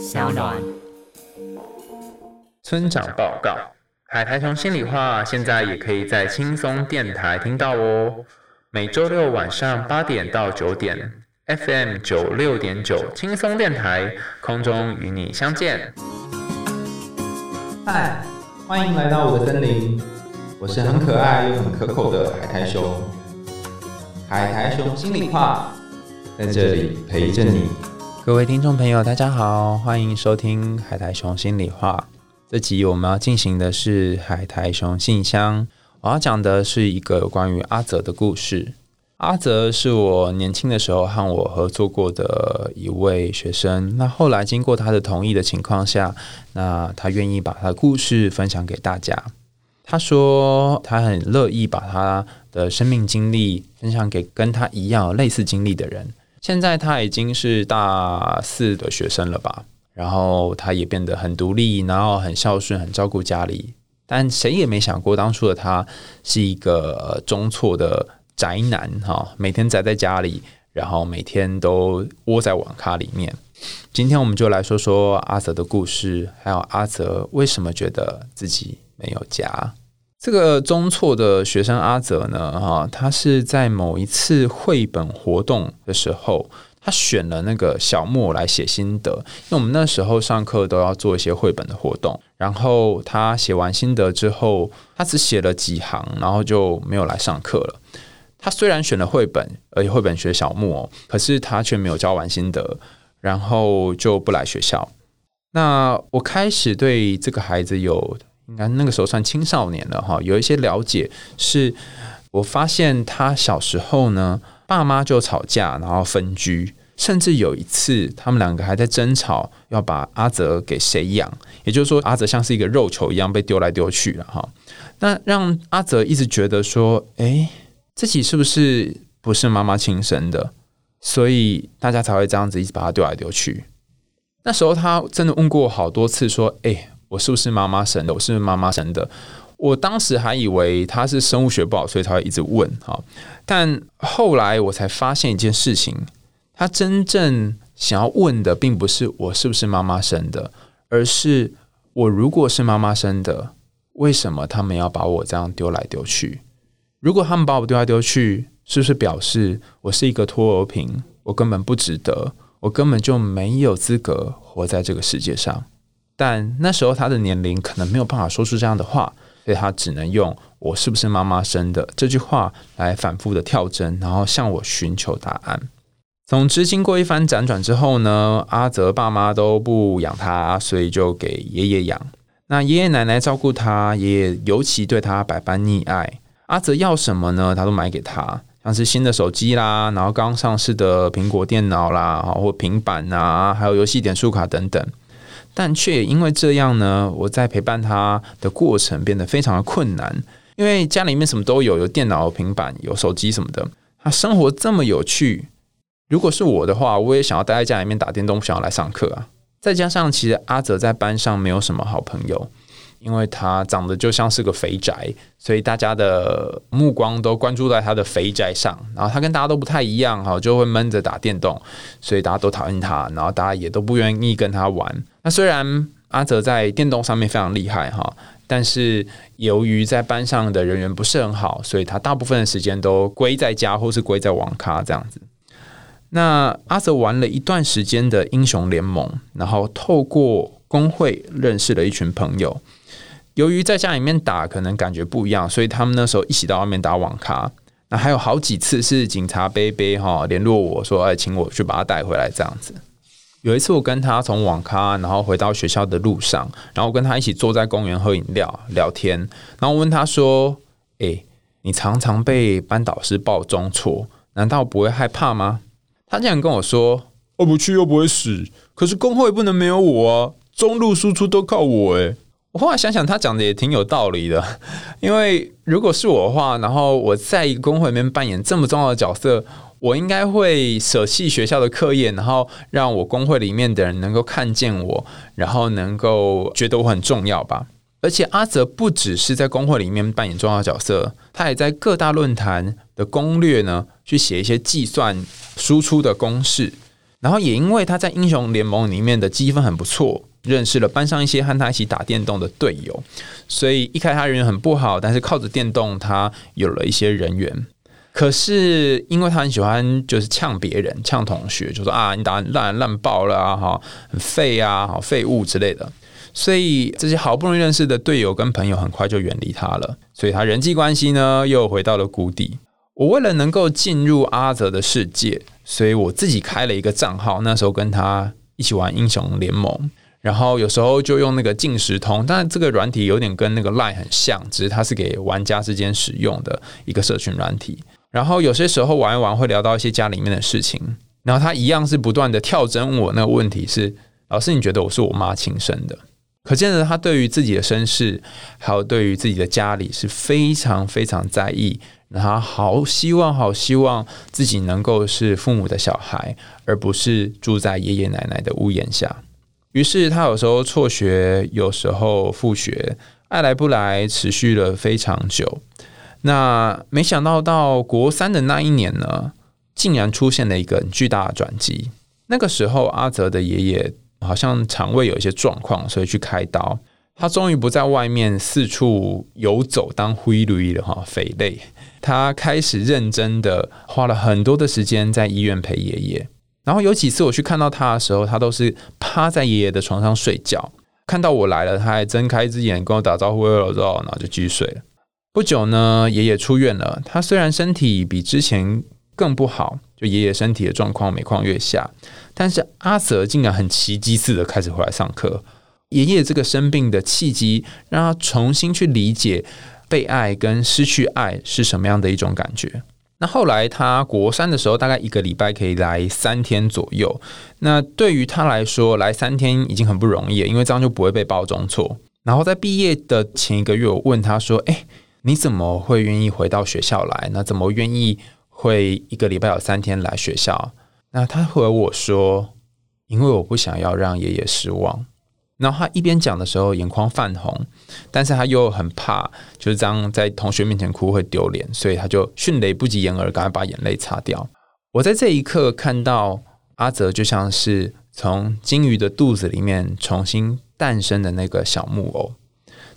小暖。村长报告：海苔熊心里话现在也可以在轻松电台听到哦。每周六晚上八点到九点，FM 九六点九轻松电台空中与你相见。嗨，欢迎来到我的森林，我是很可爱又很可口的海苔熊。海苔熊心里话，在这里陪着你。各位听众朋友，大家好，欢迎收听海苔熊心里话。这集我们要进行的是海苔熊信箱。我要讲的是一个关于阿泽的故事。阿泽是我年轻的时候和我合作过的一位学生。那后来经过他的同意的情况下，那他愿意把他的故事分享给大家。他说他很乐意把他的生命经历分享给跟他一样类似经历的人。现在他已经是大四的学生了吧？然后他也变得很独立，然后很孝顺，很照顾家里。但谁也没想过，当初的他是一个中错的宅男哈，每天宅在家里，然后每天都窝在网咖里面。今天我们就来说说阿泽的故事，还有阿泽为什么觉得自己没有家。这个中辍的学生阿泽呢，哈，他是在某一次绘本活动的时候。他选了那个小莫来写心得，因为我们那时候上课都要做一些绘本的活动。然后他写完心得之后，他只写了几行，然后就没有来上课了。他虽然选了绘本，而且绘本学小莫，可是他却没有交完心得，然后就不来学校。那我开始对这个孩子有，应该那个时候算青少年了哈，有一些了解。是我发现他小时候呢。爸妈就吵架，然后分居，甚至有一次他们两个还在争吵，要把阿泽给谁养？也就是说，阿泽像是一个肉球一样被丢来丢去了哈。那让阿泽一直觉得说，哎，自己是不是不是妈妈亲生的？所以大家才会这样子一直把他丢来丢去。那时候他真的问过我好多次，说，哎，我是不是妈妈生的？我是不是妈妈生的？我当时还以为他是生物学不好，所以才会一直问哈。但后来我才发现一件事情，他真正想要问的，并不是我是不是妈妈生的，而是我如果是妈妈生的，为什么他们要把我这样丢来丢去？如果他们把我丢来丢去，是不是表示我是一个拖油瓶？我根本不值得，我根本就没有资格活在这个世界上。但那时候他的年龄可能没有办法说出这样的话。所以他只能用“我是不是妈妈生的”这句话来反复的跳针，然后向我寻求答案。总之，经过一番辗转之后呢，阿泽爸妈都不养他，所以就给爷爷养。那爷爷奶奶照顾他，爷爷尤其对他百般溺爱。阿泽要什么呢？他都买给他，像是新的手机啦，然后刚上市的苹果电脑啦，或平板啊，还有游戏点数卡等等。但却也因为这样呢，我在陪伴他的过程变得非常的困难，因为家里面什么都有，有电脑、平板、有手机什么的。他生活这么有趣，如果是我的话，我也想要待在家里面打电动，想要来上课啊。再加上，其实阿泽在班上没有什么好朋友。因为他长得就像是个肥宅，所以大家的目光都关注在他的肥宅上。然后他跟大家都不太一样，哈，就会闷着打电动，所以大家都讨厌他。然后大家也都不愿意跟他玩。那虽然阿泽在电动上面非常厉害，哈，但是由于在班上的人缘不是很好，所以他大部分的时间都归在家或是归在网咖这样子。那阿泽玩了一段时间的英雄联盟，然后透过工会认识了一群朋友。由于在家里面打可能感觉不一样，所以他们那时候一起到外面打网咖。那还有好几次是警察杯杯哈联络我说，哎，请我去把他带回来这样子。有一次我跟他从网咖然后回到学校的路上，然后跟他一起坐在公园喝饮料聊天，然后问他说：“哎，你常常被班导师报中错，难道不会害怕吗？”他竟然跟我说：“我不去又不会死，可是工会不能没有我啊，中路输出都靠我哎。”我后来想想，他讲的也挺有道理的。因为如果是我的话，然后我在一个工会里面扮演这么重要的角色，我应该会舍弃学校的课业，然后让我工会里面的人能够看见我，然后能够觉得我很重要吧。而且阿泽不只是在工会里面扮演重要角色，他也在各大论坛的攻略呢，去写一些计算输出的公式。然后也因为他在英雄联盟里面的积分很不错，认识了班上一些和他一起打电动的队友，所以一开始他人缘很不好，但是靠着电动他有了一些人缘。可是因为他很喜欢就是呛别人、呛同学，就说啊你打烂烂爆了啊哈，很废啊，好废物之类的。所以这些好不容易认识的队友跟朋友很快就远离他了，所以他人际关系呢又回到了谷底。我为了能够进入阿泽的世界，所以我自己开了一个账号，那时候跟他一起玩英雄联盟，然后有时候就用那个进时通，但这个软体有点跟那个 Line 很像，只是它是给玩家之间使用的一个社群软体。然后有些时候玩一玩会聊到一些家里面的事情，然后他一样是不断的跳针我那个问题是：老师，你觉得我是我妈亲生的？可见的，他对于自己的身世，还有对于自己的家里是非常非常在意。然后好希望，好希望自己能够是父母的小孩，而不是住在爷爷奶奶的屋檐下。于是他有时候辍学，有时候复学，爱来不来，持续了非常久。那没想到到国三的那一年呢，竟然出现了一个很巨大的转机。那个时候，阿泽的爷爷。好像肠胃有一些状况，所以去开刀。他终于不在外面四处游走当灰驴了哈，肥类。他开始认真的花了很多的时间在医院陪爷爷。然后有几次我去看到他的时候，他都是趴在爷爷的床上睡觉。看到我来了，他还睁开一只眼跟我打招呼，然后就继续睡了。不久呢，爷爷出院了。他虽然身体比之前更不好，就爷爷身体的状况每况愈下。但是阿泽竟然很奇迹似的开始回来上课。爷爷这个生病的契机，让他重新去理解被爱跟失去爱是什么样的一种感觉。那后来他国三的时候，大概一个礼拜可以来三天左右。那对于他来说，来三天已经很不容易，因为这样就不会被包装错。然后在毕业的前一个月，我问他说：“哎，你怎么会愿意回到学校来？那怎么愿意会一个礼拜有三天来学校？”那他和我说：“因为我不想要让爷爷失望。”然后他一边讲的时候，眼眶泛红，但是他又很怕，就是这样在同学面前哭会丢脸，所以他就迅雷不及掩耳，赶快把眼泪擦掉。我在这一刻看到阿泽，就像是从金鱼的肚子里面重新诞生的那个小木偶，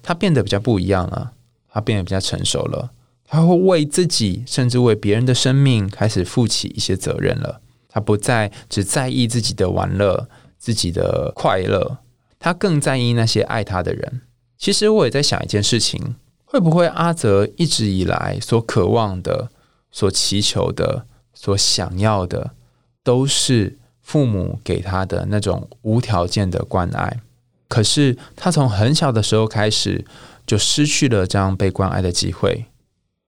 他变得比较不一样了，他变得比较成熟了，他会为自己，甚至为别人的生命开始负起一些责任了。他不再只在意自己的玩乐、自己的快乐，他更在意那些爱他的人。其实我也在想一件事情：会不会阿泽一直以来所渴望的、所祈求的、所想要的，都是父母给他的那种无条件的关爱？可是他从很小的时候开始，就失去了这样被关爱的机会，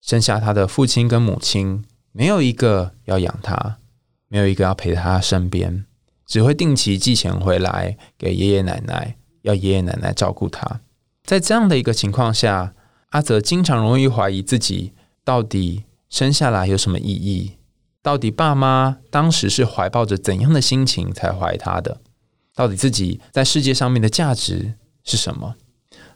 剩下他的父亲跟母亲，没有一个要养他。没有一个要陪他身边，只会定期寄钱回来给爷爷奶奶，要爷爷奶奶照顾他。在这样的一个情况下，阿泽经常容易怀疑自己到底生下来有什么意义？到底爸妈当时是怀抱着怎样的心情才怀他的？到底自己在世界上面的价值是什么？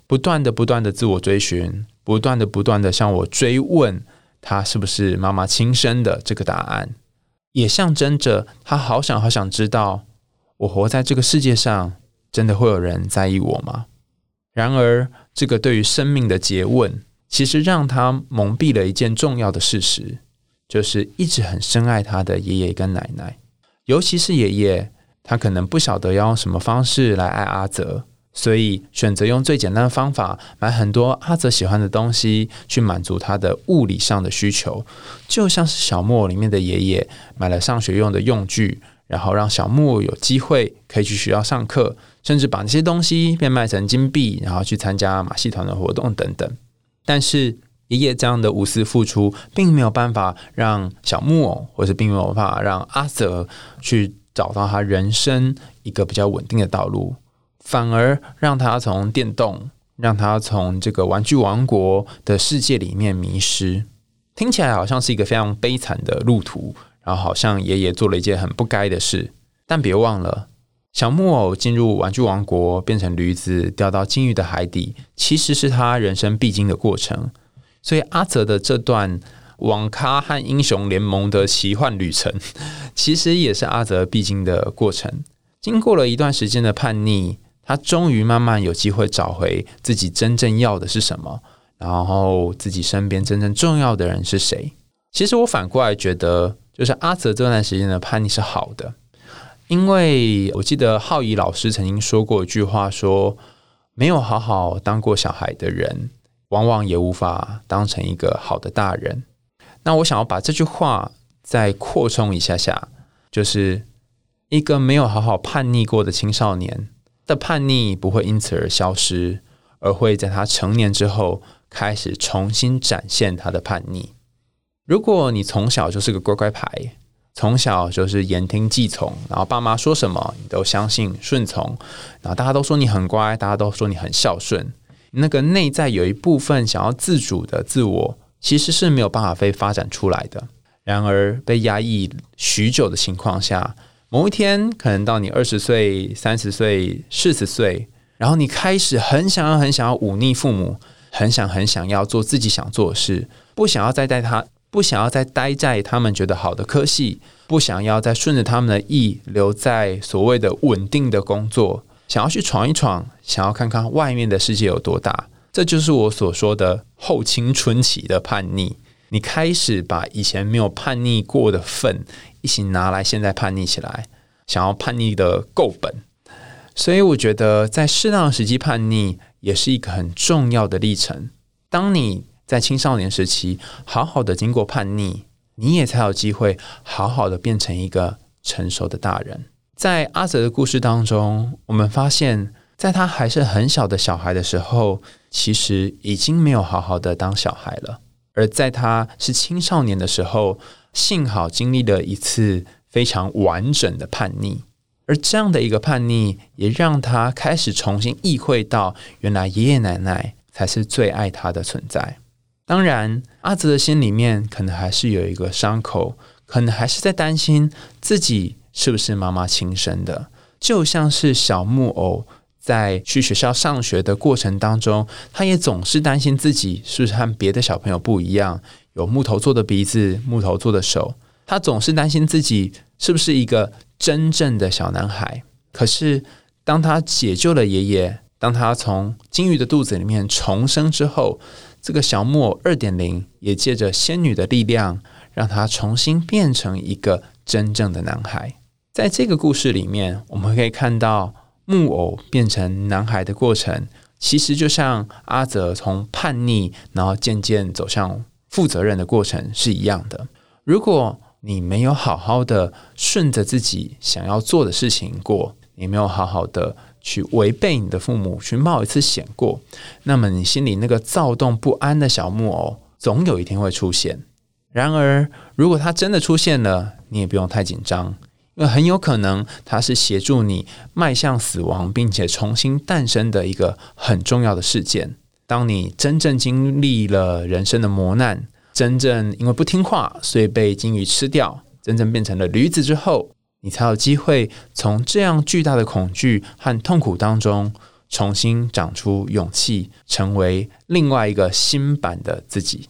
不断的、不断的自我追寻，不断的、不断的向我追问，他是不是妈妈亲生的这个答案。也象征着他好想好想知道，我活在这个世界上，真的会有人在意我吗？然而，这个对于生命的诘问，其实让他蒙蔽了一件重要的事实，就是一直很深爱他的爷爷跟奶奶，尤其是爷爷，他可能不晓得要用什么方式来爱阿泽。所以选择用最简单的方法买很多阿泽喜欢的东西，去满足他的物理上的需求，就像是小木偶里面的爷爷买了上学用的用具，然后让小木偶有机会可以去学校上课，甚至把那些东西变卖成金币，然后去参加马戏团的活动等等。但是爷爷这样的无私付出，并没有办法让小木偶，或是并没有办法让阿泽去找到他人生一个比较稳定的道路。反而让他从电动，让他从这个玩具王国的世界里面迷失，听起来好像是一个非常悲惨的路途，然后好像爷爷做了一件很不该的事。但别忘了，小木偶进入玩具王国，变成驴子，掉到金鱼的海底，其实是他人生必经的过程。所以阿泽的这段网咖和英雄联盟的奇幻旅程，其实也是阿泽必经的过程。经过了一段时间的叛逆，他终于慢慢有机会找回自己真正要的是什么，然后自己身边真正重要的人是谁。其实我反过来觉得，就是阿泽这段时间的叛逆是好的，因为我记得浩怡老师曾经说过一句话，说没有好好当过小孩的人，往往也无法当成一个好的大人。那我想要把这句话再扩充一下下，就是一个没有好好叛逆过的青少年的叛逆不会因此而消失，而会在他成年之后开始重新展现他的叛逆。如果你从小就是个乖乖牌，从小就是言听计从，然后爸妈说什么你都相信顺从，然后大家都说你很乖，大家都说你很孝顺，那个内在有一部分想要自主的自我，其实是没有办法被发展出来的。然而被压抑许久的情况下，某一天可能到你二十岁、三十岁、四十岁，然后你开始很想要、很想要忤逆父母，很想、很想要做自己想做的事，不想要再带他。不想要再待在他们觉得好的科系，不想要再顺着他们的意留在所谓的稳定的工作，想要去闯一闯，想要看看外面的世界有多大。这就是我所说的后青春期的叛逆。你开始把以前没有叛逆过的份一起拿来，现在叛逆起来，想要叛逆的够本。所以我觉得，在适当的时机叛逆也是一个很重要的历程。当你在青少年时期，好好的经过叛逆，你也才有机会好好的变成一个成熟的大人。在阿泽的故事当中，我们发现，在他还是很小的小孩的时候，其实已经没有好好的当小孩了；而在他是青少年的时候，幸好经历了一次非常完整的叛逆，而这样的一个叛逆，也让他开始重新意会到，原来爷爷奶奶才是最爱他的存在。当然，阿泽的心里面可能还是有一个伤口，可能还是在担心自己是不是妈妈亲生的。就像是小木偶在去学校上学的过程当中，他也总是担心自己是不是和别的小朋友不一样，有木头做的鼻子、木头做的手。他总是担心自己是不是一个真正的小男孩。可是，当他解救了爷爷，当他从金鱼的肚子里面重生之后，这个小木偶二点零也借着仙女的力量，让他重新变成一个真正的男孩。在这个故事里面，我们可以看到木偶变成男孩的过程，其实就像阿泽从叛逆，然后渐渐走向负责任的过程是一样的。如果你没有好好的顺着自己想要做的事情过，你没有好好的。去违背你的父母，去冒一次险过，那么你心里那个躁动不安的小木偶，总有一天会出现。然而，如果他真的出现了，你也不用太紧张，那很有可能它是协助你迈向死亡，并且重新诞生的一个很重要的事件。当你真正经历了人生的磨难，真正因为不听话，所以被金鱼吃掉，真正变成了驴子之后。你才有机会从这样巨大的恐惧和痛苦当中重新长出勇气，成为另外一个新版的自己。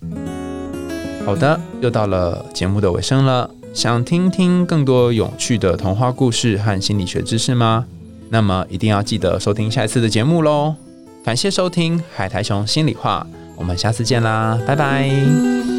好的，又到了节目的尾声了。想听听更多有趣的童话故事和心理学知识吗？那么一定要记得收听下一次的节目喽！感谢收听《海苔熊心里话》，我们下次见啦，拜拜。